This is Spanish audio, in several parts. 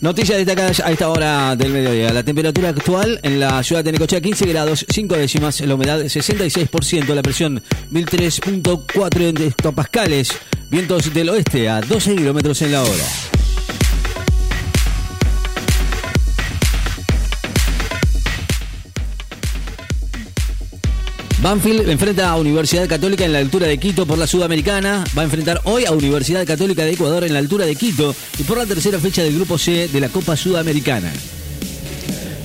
Noticias destacadas a esta hora del mediodía. La temperatura actual en la ciudad de Necochea 15 grados 5 décimas, la humedad 66%, la presión 1003.4 hectopascales, vientos del oeste a 12 kilómetros en la hora. Banfield enfrenta a Universidad Católica en la altura de Quito por la Sudamericana. Va a enfrentar hoy a Universidad Católica de Ecuador en la altura de Quito y por la tercera fecha del Grupo C de la Copa Sudamericana.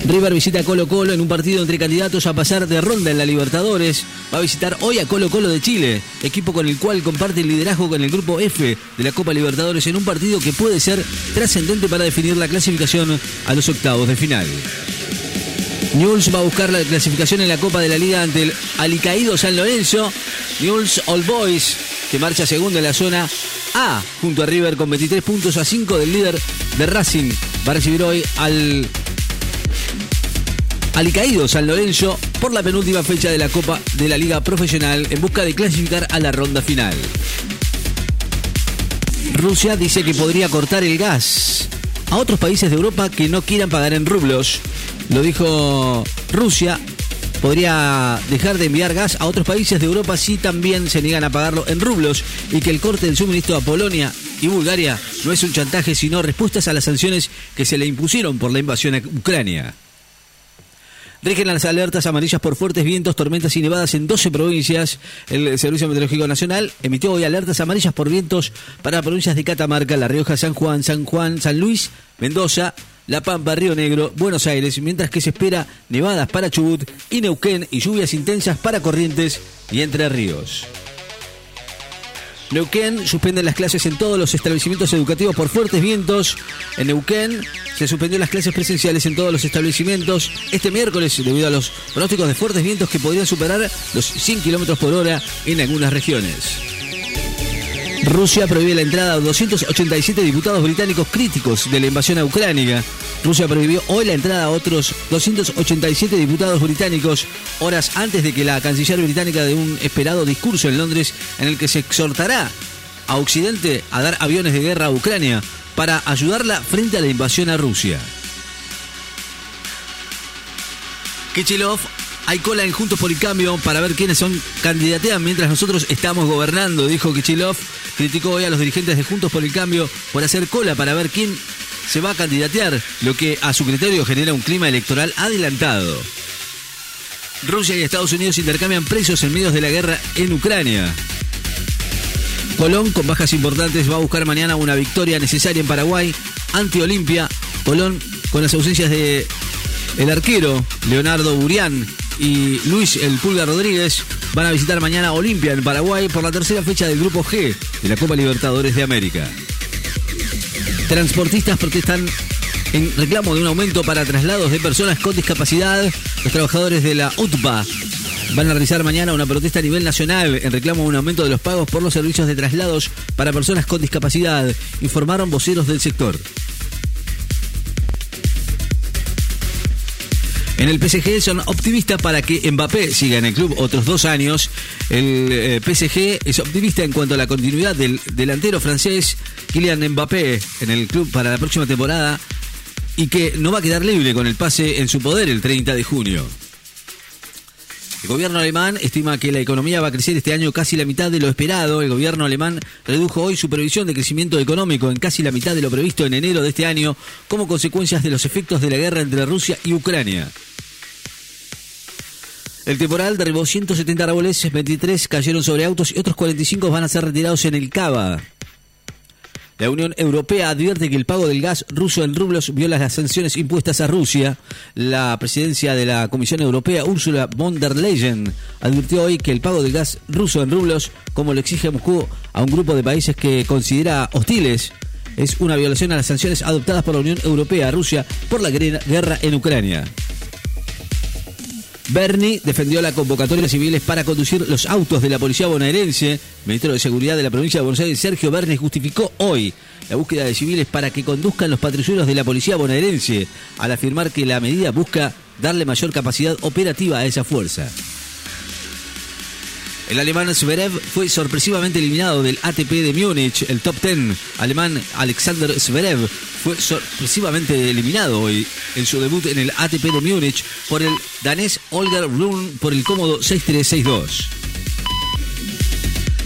River visita a Colo Colo en un partido entre candidatos a pasar de ronda en la Libertadores. Va a visitar hoy a Colo Colo de Chile, equipo con el cual comparte el liderazgo con el Grupo F de la Copa Libertadores en un partido que puede ser trascendente para definir la clasificación a los octavos de final. Newell's va a buscar la clasificación en la Copa de la Liga ante el alicaído San Lorenzo. Newell's All Boys, que marcha segundo en la zona A, junto a River con 23 puntos a 5 del líder de Racing. Va a recibir hoy al alicaído San Lorenzo por la penúltima fecha de la Copa de la Liga Profesional en busca de clasificar a la ronda final. Rusia dice que podría cortar el gas a otros países de Europa que no quieran pagar en rublos. Lo dijo Rusia. Podría dejar de enviar gas a otros países de Europa si también se niegan a pagarlo en rublos y que el corte del suministro a Polonia y Bulgaria no es un chantaje sino respuestas a las sanciones que se le impusieron por la invasión a Ucrania. Rigen las alertas amarillas por fuertes vientos, tormentas y nevadas en 12 provincias. El Servicio Meteorológico Nacional emitió hoy alertas amarillas por vientos para provincias de Catamarca, La Rioja, San Juan, San Juan, San Luis, Mendoza, La Pampa, Río Negro, Buenos Aires, mientras que se espera nevadas para Chubut y Neuquén y lluvias intensas para Corrientes y Entre Ríos. Neuquén suspende las clases en todos los establecimientos educativos por fuertes vientos. En Neuquén se suspendió las clases presenciales en todos los establecimientos este miércoles debido a los pronósticos de fuertes vientos que podrían superar los 100 kilómetros por hora en algunas regiones. Rusia prohíbe la entrada a 287 diputados británicos críticos de la invasión a Ucrania. Rusia prohibió hoy la entrada a otros 287 diputados británicos horas antes de que la canciller británica dé un esperado discurso en Londres en el que se exhortará a Occidente a dar aviones de guerra a Ucrania para ayudarla frente a la invasión a Rusia. Kichilov hay cola en Juntos por el Cambio para ver quiénes son candidatean mientras nosotros estamos gobernando, dijo Kichilov. Criticó hoy a los dirigentes de Juntos por el Cambio por hacer cola para ver quién se va a candidatear, lo que a su criterio genera un clima electoral adelantado. Rusia y Estados Unidos intercambian presos en medio de la guerra en Ucrania. Colón, con bajas importantes, va a buscar mañana una victoria necesaria en Paraguay ante Olimpia. Colón, con las ausencias de el arquero Leonardo Burián y Luis El Pulga Rodríguez, van a visitar mañana Olimpia en Paraguay por la tercera fecha del Grupo G de la Copa Libertadores de América. Transportistas protestan en reclamo de un aumento para traslados de personas con discapacidad. Los trabajadores de la UTPA van a realizar mañana una protesta a nivel nacional en reclamo de un aumento de los pagos por los servicios de traslados para personas con discapacidad, informaron voceros del sector. En el PSG son optimistas para que Mbappé siga en el club otros dos años. El eh, PSG es optimista en cuanto a la continuidad del delantero francés Kylian Mbappé en el club para la próxima temporada y que no va a quedar libre con el pase en su poder el 30 de junio. El gobierno alemán estima que la economía va a crecer este año casi la mitad de lo esperado. El gobierno alemán redujo hoy su previsión de crecimiento económico en casi la mitad de lo previsto en enero de este año como consecuencias de los efectos de la guerra entre Rusia y Ucrania. El temporal derribó 170 árboles, 23 cayeron sobre autos y otros 45 van a ser retirados en el Cava. La Unión Europea advierte que el pago del gas ruso en rublos viola las sanciones impuestas a Rusia. La presidencia de la Comisión Europea, Ursula von der Leyen, advirtió hoy que el pago del gas ruso en rublos, como lo exige Moscú a un grupo de países que considera hostiles, es una violación a las sanciones adoptadas por la Unión Europea a Rusia por la guerra en Ucrania. Berni defendió la convocatoria de civiles para conducir los autos de la policía bonaerense. Ministro de Seguridad de la provincia de Buenos Aires, Sergio Berni, justificó hoy la búsqueda de civiles para que conduzcan los patrulleros de la policía bonaerense, al afirmar que la medida busca darle mayor capacidad operativa a esa fuerza. El alemán Zverev fue sorpresivamente eliminado del ATP de Múnich, el top 10. Alemán Alexander Zverev fue sorpresivamente eliminado hoy en su debut en el ATP de Múnich por el danés Holger Rune por el cómodo 6-3-6-2.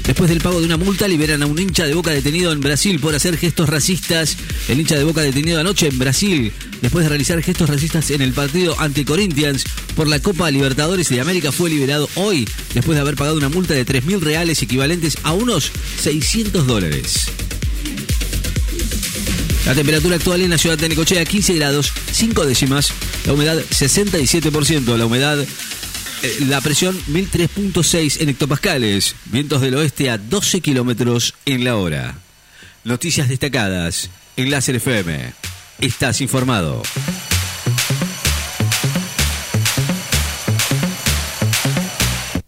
Después del pago de una multa, liberan a un hincha de boca detenido en Brasil por hacer gestos racistas. El hincha de boca detenido anoche en Brasil, después de realizar gestos racistas en el partido ante Corinthians por la Copa Libertadores de América, fue liberado hoy, después de haber pagado una multa de 3.000 reales equivalentes a unos 600 dólares. La temperatura actual en la ciudad de Necochea 15 grados 5 décimas, la humedad 67%, la humedad eh, la presión 1003.6 en hectopascales, vientos del oeste a 12 kilómetros en la hora. Noticias destacadas en Láser FM. Estás informado.